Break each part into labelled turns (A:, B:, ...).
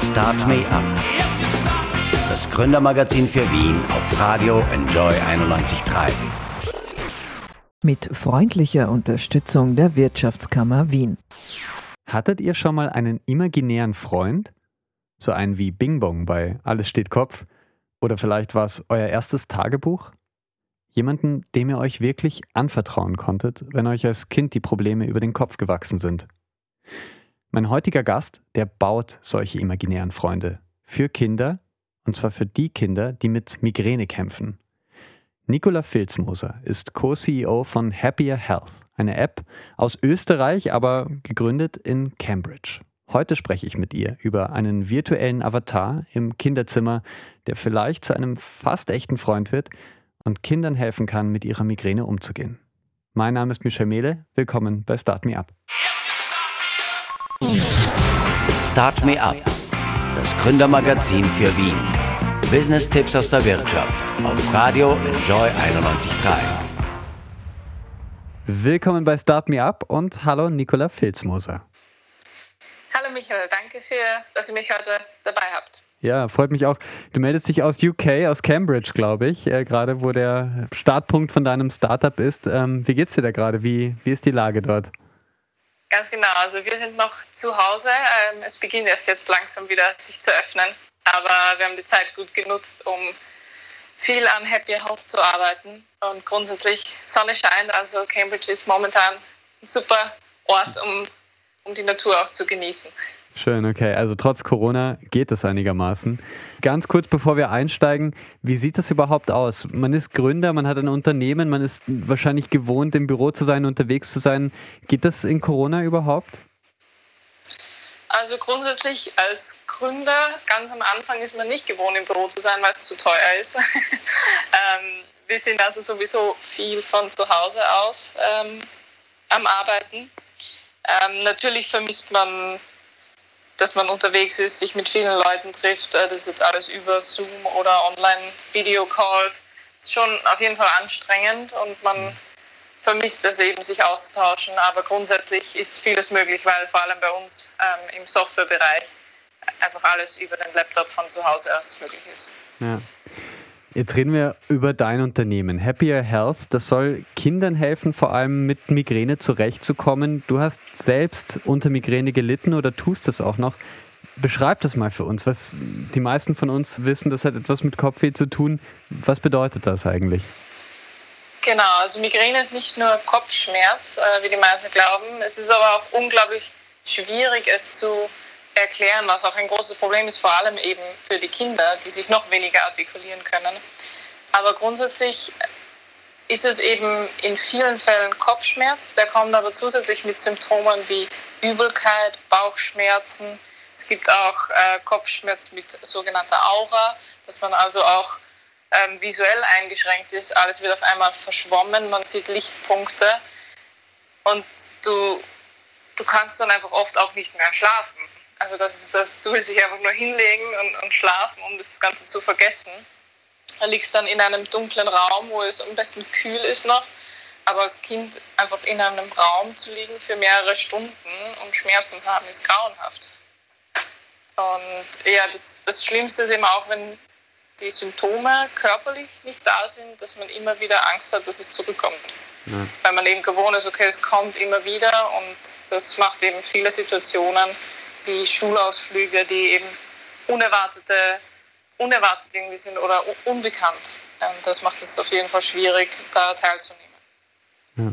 A: Start Me Up. Das Gründermagazin für Wien auf Radio Enjoy 91.3.
B: Mit freundlicher Unterstützung der Wirtschaftskammer Wien.
C: Hattet ihr schon mal einen imaginären Freund? So einen wie Bing Bong bei Alles steht Kopf? Oder vielleicht war es euer erstes Tagebuch? Jemanden, dem ihr euch wirklich anvertrauen konntet, wenn euch als Kind die Probleme über den Kopf gewachsen sind. Mein heutiger Gast, der baut solche imaginären Freunde. Für Kinder, und zwar für die Kinder, die mit Migräne kämpfen. Nicola Filzmoser ist Co-CEO von Happier Health, eine App aus Österreich, aber gegründet in Cambridge. Heute spreche ich mit ihr über einen virtuellen Avatar im Kinderzimmer, der vielleicht zu einem fast echten Freund wird und Kindern helfen kann, mit ihrer Migräne umzugehen. Mein Name ist Michel Mehle. Willkommen bei Start Me Up.
A: Start Me Up, das Gründermagazin für Wien. Business-Tipps aus der Wirtschaft auf Radio Enjoy 91.3.
C: Willkommen bei Start Me Up und hallo Nicola Filzmoser.
D: Hallo Michael, danke für, dass ihr mich heute dabei habt.
C: Ja, freut mich auch. Du meldest dich aus UK, aus Cambridge, glaube ich, äh, gerade wo der Startpunkt von deinem Startup ist. Ähm, wie geht's dir da gerade? Wie, wie ist die Lage dort?
D: Ganz genau, also wir sind noch zu Hause. Ähm, es beginnt erst jetzt langsam wieder sich zu öffnen. Aber wir haben die Zeit gut genutzt, um viel an Happy Health zu arbeiten. Und grundsätzlich Sonne scheint, also Cambridge ist momentan ein super Ort, um, um die Natur auch zu genießen.
C: Schön, okay. Also trotz Corona geht es einigermaßen. Ganz kurz bevor wir einsteigen, wie sieht das überhaupt aus? Man ist Gründer, man hat ein Unternehmen, man ist wahrscheinlich gewohnt, im Büro zu sein, unterwegs zu sein. Geht das in Corona überhaupt?
D: Also grundsätzlich als Gründer, ganz am Anfang ist man nicht gewohnt, im Büro zu sein, weil es zu teuer ist. ähm, wir sind also sowieso viel von zu Hause aus ähm, am Arbeiten. Ähm, natürlich vermisst man, dass man unterwegs ist, sich mit vielen Leuten trifft. Äh, das ist jetzt alles über Zoom oder Online-Video-Calls. Ist schon auf jeden Fall anstrengend und man vermisst es eben, sich auszutauschen. Aber grundsätzlich ist vieles möglich, weil vor allem bei uns ähm, im Softwarebereich einfach alles über den Laptop von zu Hause aus möglich ist.
C: Ja. Jetzt reden wir über dein Unternehmen. Happier Health, das soll Kindern helfen, vor allem mit Migräne zurechtzukommen. Du hast selbst unter Migräne gelitten oder tust es auch noch. Beschreib das mal für uns. Was die meisten von uns wissen, das hat etwas mit Kopfweh zu tun. Was bedeutet das eigentlich?
D: Genau, also Migräne ist nicht nur Kopfschmerz, äh, wie die meisten glauben. Es ist aber auch unglaublich schwierig, es zu erklären, was auch ein großes Problem ist, vor allem eben für die Kinder, die sich noch weniger artikulieren können. Aber grundsätzlich ist es eben in vielen Fällen Kopfschmerz, der kommt aber zusätzlich mit Symptomen wie Übelkeit, Bauchschmerzen. Es gibt auch äh, Kopfschmerz mit sogenannter Aura, dass man also auch ähm, visuell eingeschränkt ist. Alles wird auf einmal verschwommen, man sieht Lichtpunkte und du, du kannst dann einfach oft auch nicht mehr schlafen. Also das ist das, du willst dich einfach nur hinlegen und, und schlafen, um das Ganze zu vergessen. Da liegst dann in einem dunklen Raum, wo es am besten kühl ist noch. Aber als Kind einfach in einem Raum zu liegen für mehrere Stunden und Schmerzen zu haben, ist grauenhaft. Und ja, das, das Schlimmste ist eben auch, wenn die Symptome körperlich nicht da sind, dass man immer wieder Angst hat, dass es zurückkommt. Ja. Weil man eben gewohnt ist, okay, es kommt immer wieder und das macht eben viele Situationen wie Schulausflüge, die eben unerwartete, unerwartet irgendwie sind oder unbekannt. Und das macht es auf jeden Fall schwierig, da teilzunehmen.
C: Ja.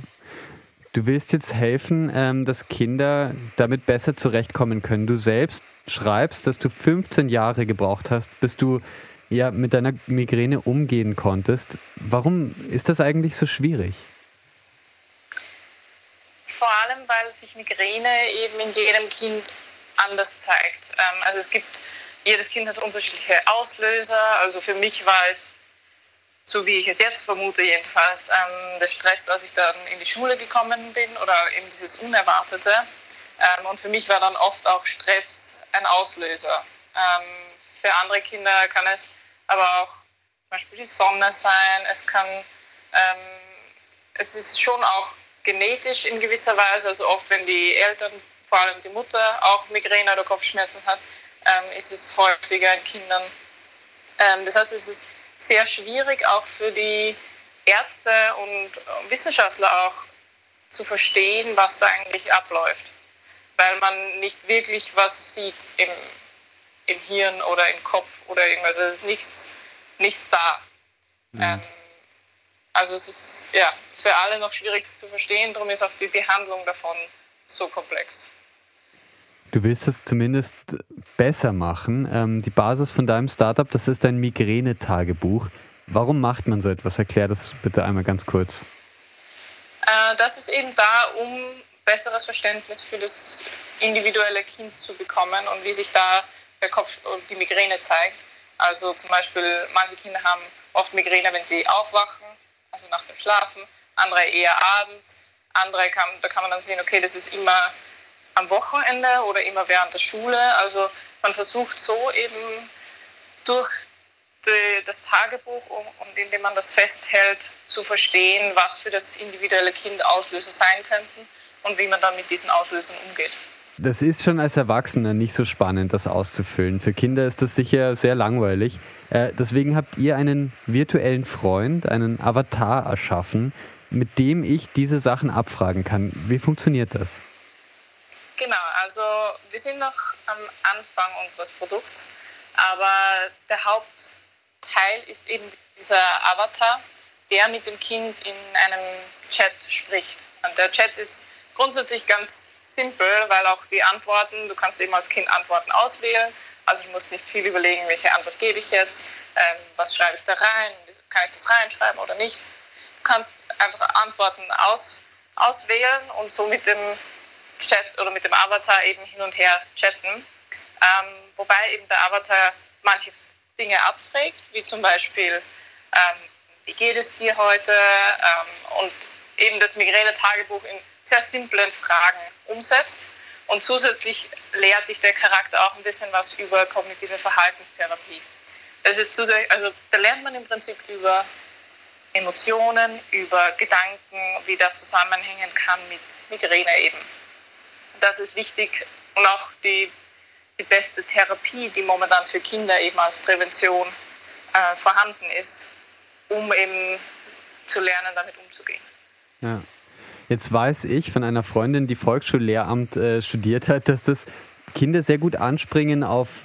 C: Du willst jetzt helfen, ähm, dass Kinder damit besser zurechtkommen können. Du selbst schreibst, dass du 15 Jahre gebraucht hast, bis du ja mit deiner Migräne umgehen konntest. Warum ist das eigentlich so schwierig?
D: Vor allem, weil sich Migräne eben in jedem Kind anders zeigt. Ähm, also es gibt, jedes Kind hat unterschiedliche Auslöser. Also für mich war es, so wie ich es jetzt vermute jedenfalls, ähm, der Stress, als ich dann in die Schule gekommen bin oder eben dieses Unerwartete. Ähm, und für mich war dann oft auch Stress ein Auslöser. Für andere Kinder kann es aber auch zum Beispiel die Sonne sein. Es kann, es ist schon auch genetisch in gewisser Weise, also oft wenn die Eltern vor allem die Mutter auch Migräne oder Kopfschmerzen hat, ähm, ist es häufiger in Kindern. Ähm, das heißt, es ist sehr schwierig auch für die Ärzte und Wissenschaftler auch zu verstehen, was da eigentlich abläuft, weil man nicht wirklich was sieht im, im Hirn oder im Kopf oder irgendwas. Also es ist nichts, nichts da. Mhm. Ähm, also es ist ja für alle noch schwierig zu verstehen, darum ist auch die Behandlung davon so komplex.
C: Du willst es zumindest besser machen. Ähm, die Basis von deinem Startup, das ist ein Migränetagebuch. Warum macht man so etwas? Erklär das bitte einmal ganz kurz.
D: Äh, das ist eben da, um besseres Verständnis für das individuelle Kind zu bekommen und wie sich da der Kopf und die Migräne zeigt. Also zum Beispiel, manche Kinder haben oft Migräne, wenn sie aufwachen, also nach dem Schlafen, andere eher abends, andere kann, da kann man dann sehen, okay, das ist immer am Wochenende oder immer während der Schule. Also man versucht so eben durch die, das Tagebuch und indem man das festhält, zu verstehen, was für das individuelle Kind Auslöser sein könnten und wie man dann mit diesen Auslösern umgeht.
C: Das ist schon als Erwachsener nicht so spannend, das auszufüllen. Für Kinder ist das sicher sehr langweilig. Äh, deswegen habt ihr einen virtuellen Freund, einen Avatar erschaffen, mit dem ich diese Sachen abfragen kann. Wie funktioniert das?
D: Genau, also wir sind noch am Anfang unseres Produkts, aber der Hauptteil ist eben dieser Avatar, der mit dem Kind in einem Chat spricht. Und der Chat ist grundsätzlich ganz simpel, weil auch die Antworten, du kannst eben als Kind Antworten auswählen, also du musst nicht viel überlegen, welche Antwort gebe ich jetzt, ähm, was schreibe ich da rein, kann ich das reinschreiben oder nicht. Du kannst einfach Antworten aus, auswählen und so mit dem Chat oder mit dem Avatar eben hin und her chatten. Ähm, wobei eben der Avatar manche Dinge abfragt, wie zum Beispiel, ähm, wie geht es dir heute? Ähm, und eben das Migräne-Tagebuch in sehr simplen Fragen umsetzt. Und zusätzlich lehrt dich der Charakter auch ein bisschen was über kognitive Verhaltenstherapie. Das ist zusätzlich, also da lernt man im Prinzip über Emotionen, über Gedanken, wie das zusammenhängen kann mit Migräne eben das ist wichtig und auch die, die beste Therapie, die momentan für Kinder eben als Prävention äh, vorhanden ist, um eben zu lernen, damit umzugehen.
C: Ja. Jetzt weiß ich von einer Freundin, die Volksschullehramt äh, studiert hat, dass das Kinder sehr gut anspringen auf,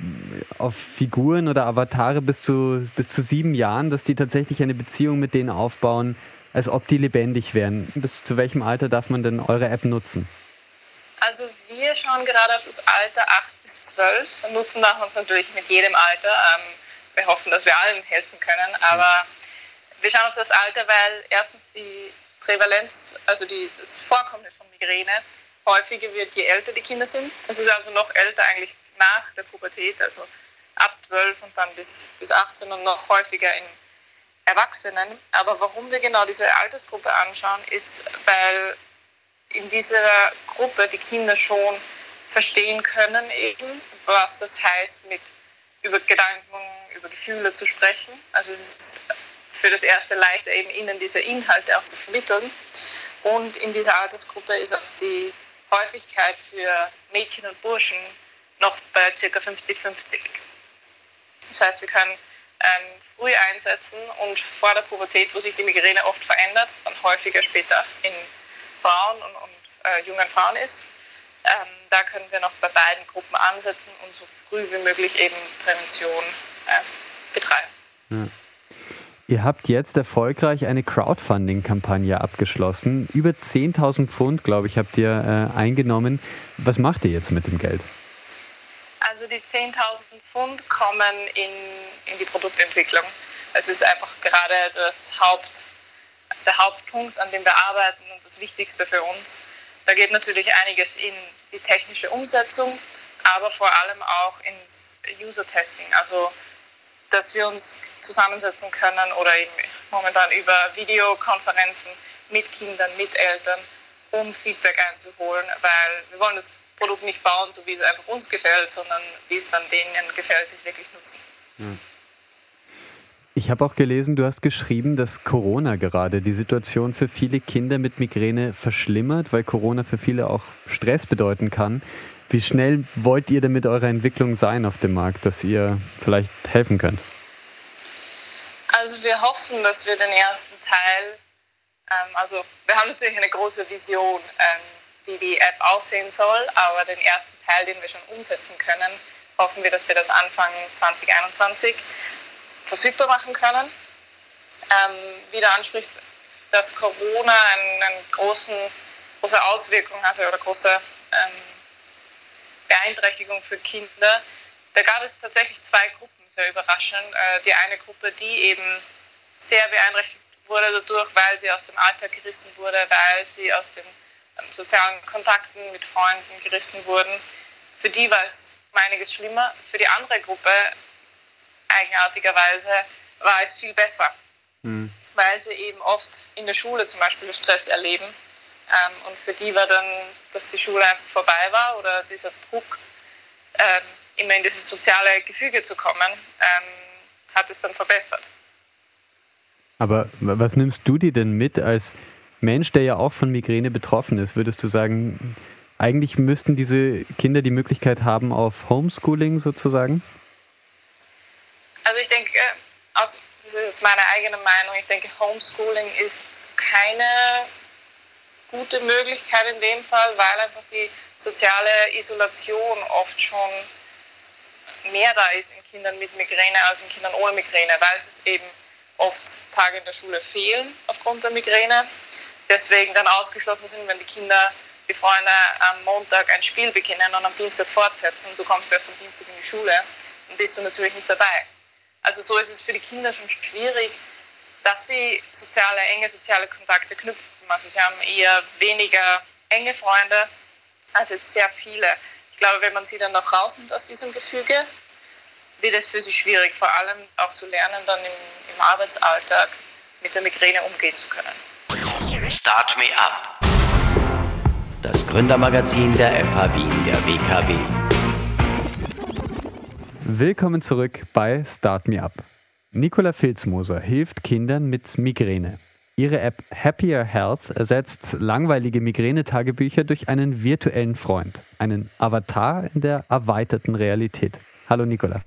C: auf Figuren oder Avatare bis zu, bis zu sieben Jahren, dass die tatsächlich eine Beziehung mit denen aufbauen, als ob die lebendig wären. Bis zu welchem Alter darf man denn eure App nutzen?
D: Also wir schauen gerade auf das Alter 8 bis 12 und nutzen das uns natürlich mit jedem Alter. Ähm, wir hoffen, dass wir allen helfen können, aber wir schauen auf das Alter, weil erstens die Prävalenz, also die, das Vorkommnis von Migräne häufiger wird, je älter die Kinder sind. Es ist also noch älter eigentlich nach der Pubertät, also ab 12 und dann bis, bis 18 und noch häufiger in Erwachsenen. Aber warum wir genau diese Altersgruppe anschauen, ist, weil in dieser Gruppe die Kinder schon verstehen können, eben, was das heißt, mit über Gedanken, über Gefühle zu sprechen. Also es ist für das erste leichter, eben ihnen diese Inhalte auch zu vermitteln. Und in dieser Altersgruppe ist auch die Häufigkeit für Mädchen und Burschen noch bei ca. 50-50. Das heißt, wir können ähm, früh einsetzen und vor der Pubertät, wo sich die Migräne oft verändert, dann häufiger später in Frauen und, und äh, jungen Frauen ist. Ähm, da können wir noch bei beiden Gruppen ansetzen und so früh wie möglich eben Prävention äh, betreiben. Ja.
C: Ihr habt jetzt erfolgreich eine Crowdfunding-Kampagne abgeschlossen. Über 10.000 Pfund, glaube ich, habt ihr äh, eingenommen. Was macht ihr jetzt mit dem Geld?
D: Also die 10.000 Pfund kommen in, in die Produktentwicklung. Es ist einfach gerade das Haupt, der Hauptpunkt, an dem wir arbeiten und das Wichtigste für uns. Da geht natürlich einiges in die technische Umsetzung, aber vor allem auch ins User-Testing, also dass wir uns zusammensetzen können oder eben momentan über Videokonferenzen mit Kindern, mit Eltern, um Feedback einzuholen, weil wir wollen das Produkt nicht bauen, so wie es einfach uns gefällt, sondern wie es dann denen gefällt, die es wirklich nutzen.
C: Ich habe auch gelesen, du hast geschrieben, dass Corona gerade die Situation für viele Kinder mit Migräne verschlimmert, weil Corona für viele auch Stress bedeuten kann. Wie schnell wollt ihr denn mit eurer Entwicklung sein auf dem Markt, dass ihr vielleicht helfen könnt?
D: Also wir hoffen, dass wir den ersten Teil, ähm, also wir haben natürlich eine große Vision, ähm, wie die App aussehen soll, aber den ersten Teil, den wir schon umsetzen können, hoffen wir, dass wir das Anfang 2021 verfügbar machen können. Ähm, wie du ansprichst, dass Corona eine, großen, große Auswirkung hatte oder große ähm, Beeinträchtigung für Kinder. Da gab es tatsächlich zwei Gruppen, sehr überraschend. Äh, die eine Gruppe, die eben sehr beeinträchtigt wurde dadurch, weil sie aus dem Alltag gerissen wurde, weil sie aus den ähm, sozialen Kontakten mit Freunden gerissen wurden. Für die war es einiges schlimmer. Für die andere Gruppe eigenartigerweise war es viel besser, mhm. weil sie eben oft in der Schule zum Beispiel Stress erleben. Ähm, und für die war dann, dass die Schule einfach vorbei war oder dieser Druck, ähm, immer in dieses soziale Gefüge zu kommen, ähm, hat es dann verbessert.
C: Aber was nimmst du dir denn mit als Mensch, der ja auch von Migräne betroffen ist? Würdest du sagen, eigentlich müssten diese Kinder die Möglichkeit haben auf Homeschooling sozusagen?
D: Also ich denke, aus, das ist meine eigene Meinung, ich denke, Homeschooling ist keine gute Möglichkeit in dem Fall, weil einfach die soziale Isolation oft schon mehr da ist in Kindern mit Migräne als in Kindern ohne Migräne, weil es eben oft Tage in der Schule fehlen aufgrund der Migräne. Deswegen dann ausgeschlossen sind, wenn die Kinder, die Freunde am Montag ein Spiel beginnen und am Dienstag fortsetzen. Du kommst erst am Dienstag in die Schule und bist du natürlich nicht dabei. Also so ist es für die Kinder schon schwierig, dass sie soziale, enge soziale Kontakte knüpfen. Also sie haben eher weniger enge Freunde als jetzt sehr viele. Ich glaube, wenn man sie dann noch rausnimmt aus diesem Gefüge, wird es für sie schwierig, vor allem auch zu lernen, dann im, im Arbeitsalltag mit der Migräne umgehen zu können.
A: Start Me Up. Das Gründermagazin der FH Wien der WKW.
C: Willkommen zurück bei Start Me Up. Nicola Filzmoser hilft Kindern mit Migräne. Ihre App Happier Health ersetzt langweilige Migränetagebücher durch einen virtuellen Freund, einen Avatar in der erweiterten Realität. Hallo Nicola.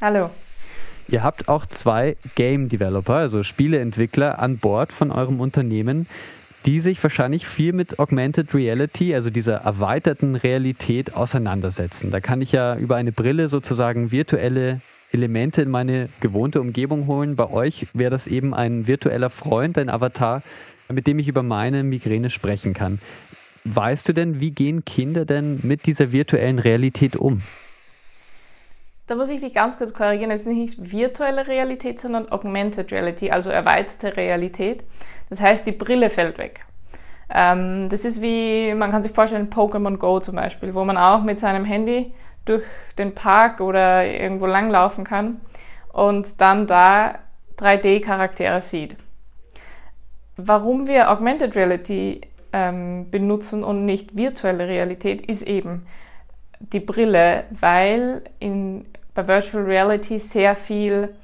E: Hallo.
C: Ihr habt auch zwei Game Developer, also Spieleentwickler an Bord von eurem Unternehmen, die sich wahrscheinlich viel mit Augmented Reality, also dieser erweiterten Realität, auseinandersetzen. Da kann ich ja über eine Brille sozusagen virtuelle Elemente in meine gewohnte Umgebung holen. Bei euch wäre das eben ein virtueller Freund, ein Avatar, mit dem ich über meine Migräne sprechen kann. Weißt du denn, wie gehen Kinder denn mit dieser virtuellen Realität um?
E: Da muss ich dich ganz kurz korrigieren. Es ist nicht virtuelle Realität, sondern Augmented Reality, also erweiterte Realität. Das heißt, die Brille fällt weg. Ähm, das ist wie, man kann sich vorstellen, Pokémon Go zum Beispiel, wo man auch mit seinem Handy durch den Park oder irgendwo langlaufen kann und dann da 3D-Charaktere sieht. Warum wir Augmented Reality ähm, benutzen und nicht virtuelle Realität, ist eben die Brille, weil in bei Virtual Reality sehr viel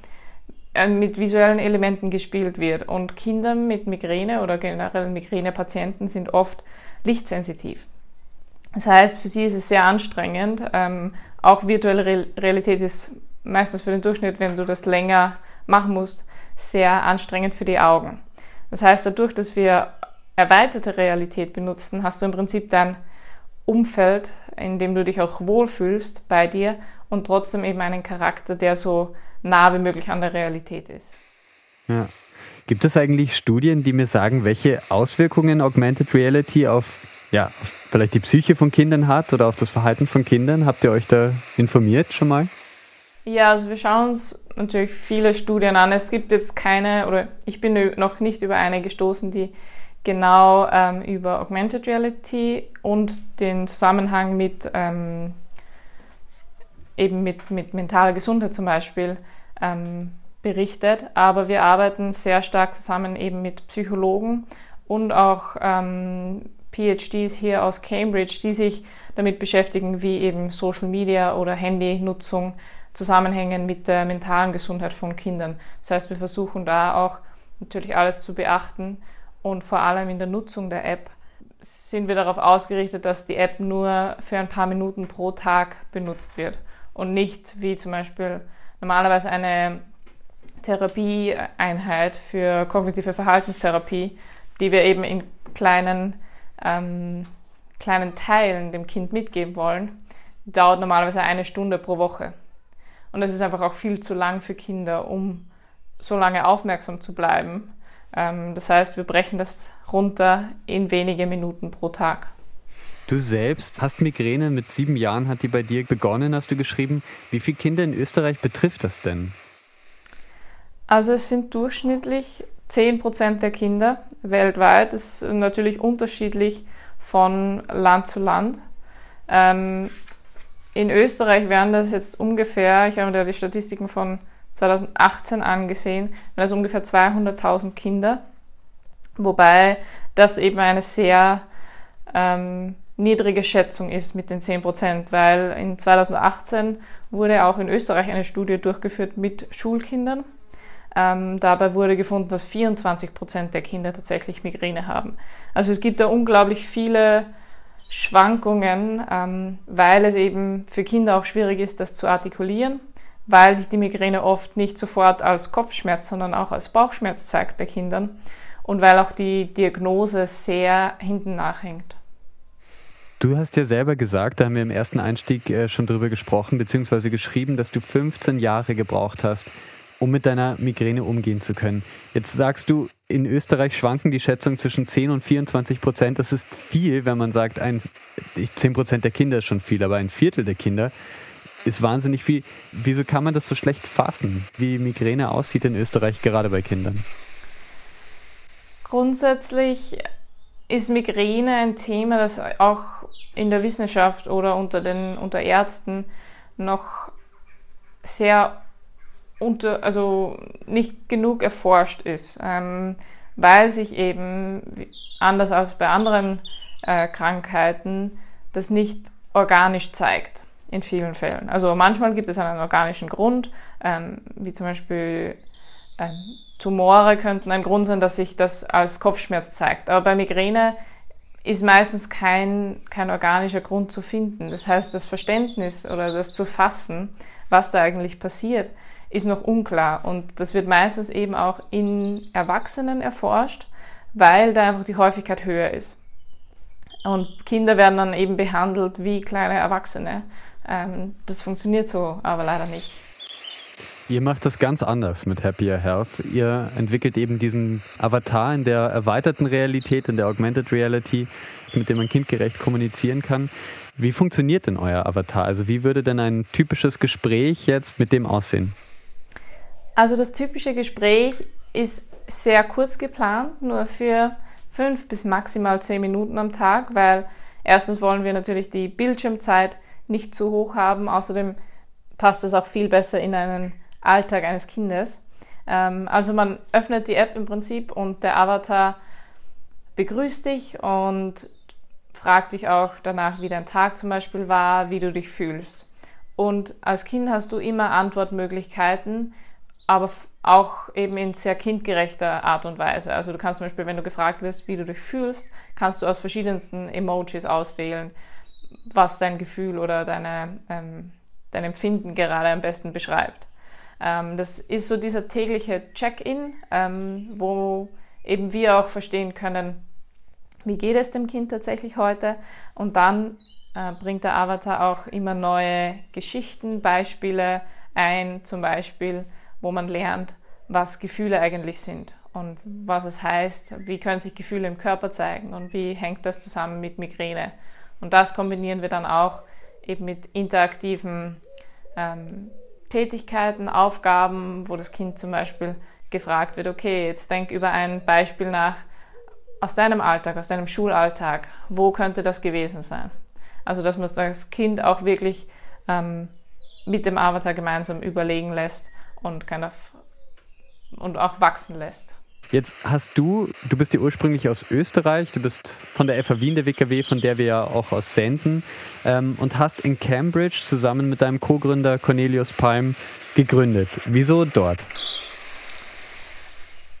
E: äh, mit visuellen Elementen gespielt wird. Und Kinder mit Migräne oder generell Migränepatienten sind oft lichtsensitiv. Das heißt, für sie ist es sehr anstrengend. Ähm, auch virtuelle Realität ist meistens für den Durchschnitt, wenn du das länger machen musst, sehr anstrengend für die Augen. Das heißt, dadurch, dass wir erweiterte Realität benutzen, hast du im Prinzip dein Umfeld, in dem du dich auch wohlfühlst bei dir und trotzdem eben einen Charakter, der so nah wie möglich an der Realität ist.
C: Ja. Gibt es eigentlich Studien, die mir sagen, welche Auswirkungen Augmented Reality auf, ja, auf vielleicht die Psyche von Kindern hat oder auf das Verhalten von Kindern? Habt ihr euch da informiert schon mal?
E: Ja, also wir schauen uns natürlich viele Studien an. Es gibt jetzt keine, oder ich bin noch nicht über eine gestoßen, die genau ähm, über Augmented Reality und den Zusammenhang mit ähm, eben mit, mit mentaler Gesundheit zum Beispiel ähm, berichtet. Aber wir arbeiten sehr stark zusammen eben mit Psychologen und auch ähm, PhDs hier aus Cambridge, die sich damit beschäftigen, wie eben Social Media oder Handynutzung Zusammenhängen mit der mentalen Gesundheit von Kindern. Das heißt, wir versuchen da auch natürlich alles zu beachten und vor allem in der Nutzung der App sind wir darauf ausgerichtet, dass die App nur für ein paar Minuten pro Tag benutzt wird und nicht wie zum Beispiel normalerweise eine Therapieeinheit für kognitive Verhaltenstherapie, die wir eben in kleinen, ähm, kleinen Teilen dem Kind mitgeben wollen, dauert normalerweise eine Stunde pro Woche. Und das ist einfach auch viel zu lang für Kinder, um so lange aufmerksam zu bleiben. Ähm, das heißt, wir brechen das runter in wenige Minuten pro Tag.
C: Du selbst hast Migräne mit sieben Jahren, hat die bei dir begonnen, hast du geschrieben. Wie viele Kinder in Österreich betrifft das denn?
E: Also es sind durchschnittlich 10 Prozent der Kinder weltweit. Das ist natürlich unterschiedlich von Land zu Land. Ähm, in Österreich wären das jetzt ungefähr, ich habe da die Statistiken von 2018 angesehen, das ungefähr 200.000 Kinder, wobei das eben eine sehr ähm, niedrige Schätzung ist mit den 10 Prozent, weil in 2018 wurde auch in Österreich eine Studie durchgeführt mit Schulkindern. Ähm, dabei wurde gefunden, dass 24 Prozent der Kinder tatsächlich Migräne haben. Also es gibt da unglaublich viele Schwankungen, ähm, weil es eben für Kinder auch schwierig ist, das zu artikulieren, weil sich die Migräne oft nicht sofort als Kopfschmerz, sondern auch als Bauchschmerz zeigt bei Kindern und weil auch die Diagnose sehr hinten nachhängt.
C: Du hast ja selber gesagt, da haben wir im ersten Einstieg äh, schon drüber gesprochen, beziehungsweise geschrieben, dass du 15 Jahre gebraucht hast, um mit deiner Migräne umgehen zu können. Jetzt sagst du, in Österreich schwanken die Schätzungen zwischen 10 und 24 Prozent. Das ist viel, wenn man sagt, ein, 10 Prozent der Kinder ist schon viel, aber ein Viertel der Kinder ist wahnsinnig viel. Wieso kann man das so schlecht fassen, wie Migräne aussieht in Österreich, gerade bei Kindern?
E: Grundsätzlich ist Migräne ein Thema, das auch in der Wissenschaft oder unter den unter Ärzten noch sehr unter, also nicht genug erforscht ist, ähm, weil sich eben anders als bei anderen äh, Krankheiten das nicht organisch zeigt in vielen Fällen. Also manchmal gibt es einen organischen Grund, ähm, wie zum Beispiel ähm, Tumore könnten ein Grund sein, dass sich das als Kopfschmerz zeigt. Aber bei Migräne ist meistens kein, kein organischer Grund zu finden. Das heißt, das Verständnis oder das zu fassen, was da eigentlich passiert, ist noch unklar. Und das wird meistens eben auch in Erwachsenen erforscht, weil da einfach die Häufigkeit höher ist. Und Kinder werden dann eben behandelt wie kleine Erwachsene. Ähm, das funktioniert so aber leider nicht.
C: Ihr macht das ganz anders mit Happier Health. Ihr entwickelt eben diesen Avatar in der erweiterten Realität, in der Augmented Reality, mit dem man kindgerecht kommunizieren kann. Wie funktioniert denn euer Avatar? Also wie würde denn ein typisches Gespräch jetzt mit dem aussehen?
E: Also das typische Gespräch ist sehr kurz geplant, nur für fünf bis maximal zehn Minuten am Tag, weil erstens wollen wir natürlich die Bildschirmzeit nicht zu hoch haben. Außerdem passt es auch viel besser in einen Alltag eines Kindes. Ähm, also man öffnet die App im Prinzip und der Avatar begrüßt dich und fragt dich auch danach, wie dein Tag zum Beispiel war, wie du dich fühlst. Und als Kind hast du immer Antwortmöglichkeiten, aber auch eben in sehr kindgerechter Art und Weise. Also du kannst zum Beispiel, wenn du gefragt wirst, wie du dich fühlst, kannst du aus verschiedensten Emojis auswählen, was dein Gefühl oder deine, ähm, dein Empfinden gerade am besten beschreibt. Ähm, das ist so dieser tägliche Check-in, ähm, wo eben wir auch verstehen können, wie geht es dem Kind tatsächlich heute. Und dann äh, bringt der Avatar auch immer neue Geschichten, Beispiele ein, zum Beispiel, wo man lernt, was Gefühle eigentlich sind und was es heißt, wie können sich Gefühle im Körper zeigen und wie hängt das zusammen mit Migräne. Und das kombinieren wir dann auch eben mit interaktiven ähm, Tätigkeiten, Aufgaben, wo das Kind zum Beispiel gefragt wird, okay, jetzt denk über ein Beispiel nach aus deinem Alltag, aus deinem Schulalltag. Wo könnte das gewesen sein? Also, dass man das Kind auch wirklich ähm, mit dem Avatar gemeinsam überlegen lässt und kind of, und auch wachsen lässt.
C: Jetzt hast du, du bist ja ursprünglich aus Österreich, du bist von der FA Wien der WKW, von der wir ja auch aus senden, ähm, und hast in Cambridge zusammen mit deinem Co-Gründer Cornelius Palm gegründet. Wieso dort?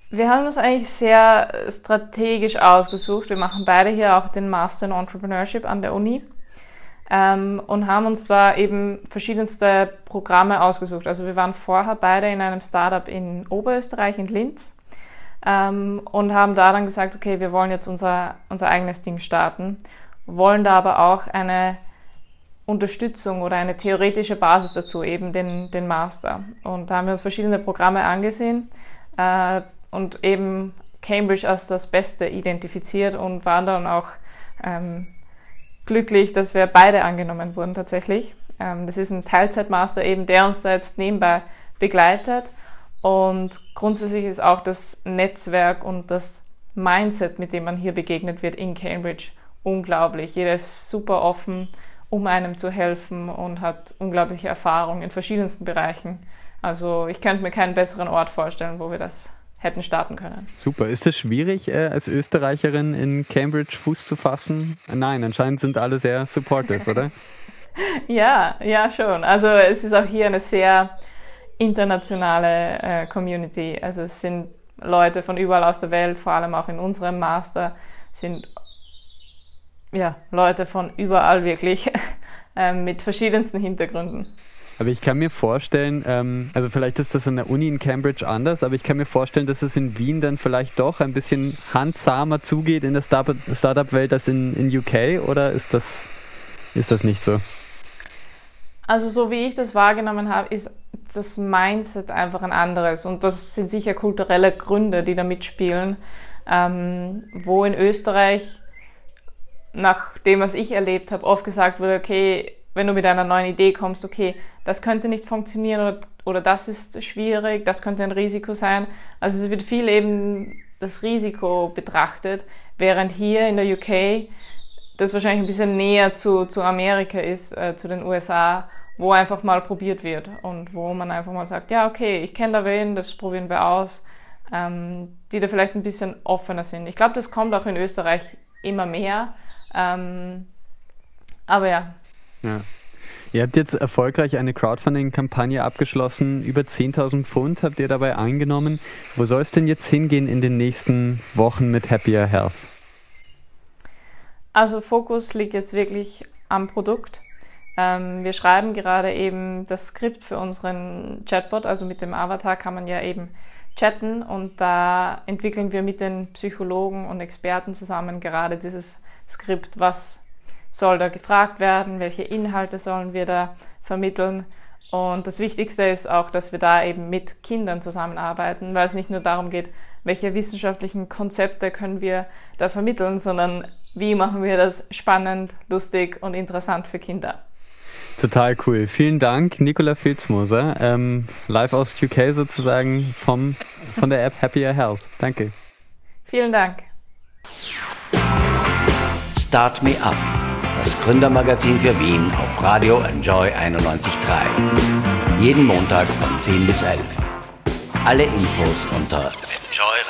E: Wir haben das eigentlich sehr strategisch ausgesucht. Wir machen beide hier auch den Master in Entrepreneurship an der Uni ähm, und haben uns da eben verschiedenste Programme ausgesucht. Also wir waren vorher beide in einem Startup in Oberösterreich, in Linz ähm, und haben da dann gesagt, okay, wir wollen jetzt unser, unser eigenes Ding starten, wollen da aber auch eine Unterstützung oder eine theoretische Basis dazu, eben den, den Master. Und da haben wir uns verschiedene Programme angesehen äh, und eben Cambridge als das Beste identifiziert und waren dann auch ähm, glücklich, dass wir beide angenommen wurden tatsächlich. Ähm, das ist ein Teilzeitmaster eben, der uns da jetzt nebenbei begleitet. Und grundsätzlich ist auch das Netzwerk und das Mindset, mit dem man hier begegnet wird in Cambridge, unglaublich. Jeder ist super offen, um einem zu helfen und hat unglaubliche Erfahrung in verschiedensten Bereichen. Also ich könnte mir keinen besseren Ort vorstellen, wo wir das hätten starten können.
C: Super. Ist es schwierig, äh, als Österreicherin in Cambridge Fuß zu fassen? Nein, anscheinend sind alle sehr supportive, oder?
E: ja, ja, schon. Also es ist auch hier eine sehr internationale äh, Community. Also es sind Leute von überall aus der Welt, vor allem auch in unserem Master, sind ja, Leute von überall wirklich äh, mit verschiedensten Hintergründen.
C: Aber ich kann mir vorstellen, ähm, also vielleicht ist das an der Uni in Cambridge anders, aber ich kann mir vorstellen, dass es in Wien dann vielleicht doch ein bisschen handsamer zugeht in der Startup-Welt als in, in UK oder ist das, ist das nicht so?
E: Also so wie ich das wahrgenommen habe, ist das Mindset einfach ein anderes. Und das sind sicher kulturelle Gründe, die da mitspielen, ähm, wo in Österreich nach dem, was ich erlebt habe, oft gesagt wurde, okay, wenn du mit einer neuen Idee kommst, okay, das könnte nicht funktionieren oder, oder das ist schwierig, das könnte ein Risiko sein. Also es wird viel eben das Risiko betrachtet, während hier in der UK das wahrscheinlich ein bisschen näher zu, zu Amerika ist, äh, zu den USA, wo einfach mal probiert wird und wo man einfach mal sagt, ja, okay, ich kenne da wen, das probieren wir aus, ähm, die da vielleicht ein bisschen offener sind. Ich glaube, das kommt auch in Österreich immer mehr. Ähm, aber ja.
C: ja. Ihr habt jetzt erfolgreich eine Crowdfunding-Kampagne abgeschlossen. Über 10.000 Pfund habt ihr dabei eingenommen. Wo soll es denn jetzt hingehen in den nächsten Wochen mit Happier Health?
E: Also Fokus liegt jetzt wirklich am Produkt. Ähm, wir schreiben gerade eben das Skript für unseren Chatbot. Also mit dem Avatar kann man ja eben chatten und da entwickeln wir mit den Psychologen und Experten zusammen gerade dieses Skript, was soll da gefragt werden, welche Inhalte sollen wir da vermitteln. Und das Wichtigste ist auch, dass wir da eben mit Kindern zusammenarbeiten, weil es nicht nur darum geht, welche wissenschaftlichen Konzepte können wir da vermitteln, sondern wie machen wir das spannend, lustig und interessant für Kinder.
C: Total cool. Vielen Dank, Nicola Filzmoser, ähm, live aus UK sozusagen vom, von der App Happier Health. Danke.
E: Vielen Dank.
A: Start Me Up das Gründermagazin für Wien auf Radio Enjoy 91.3. Jeden Montag von 10 bis 11. Alle Infos unter enjoyradio.at.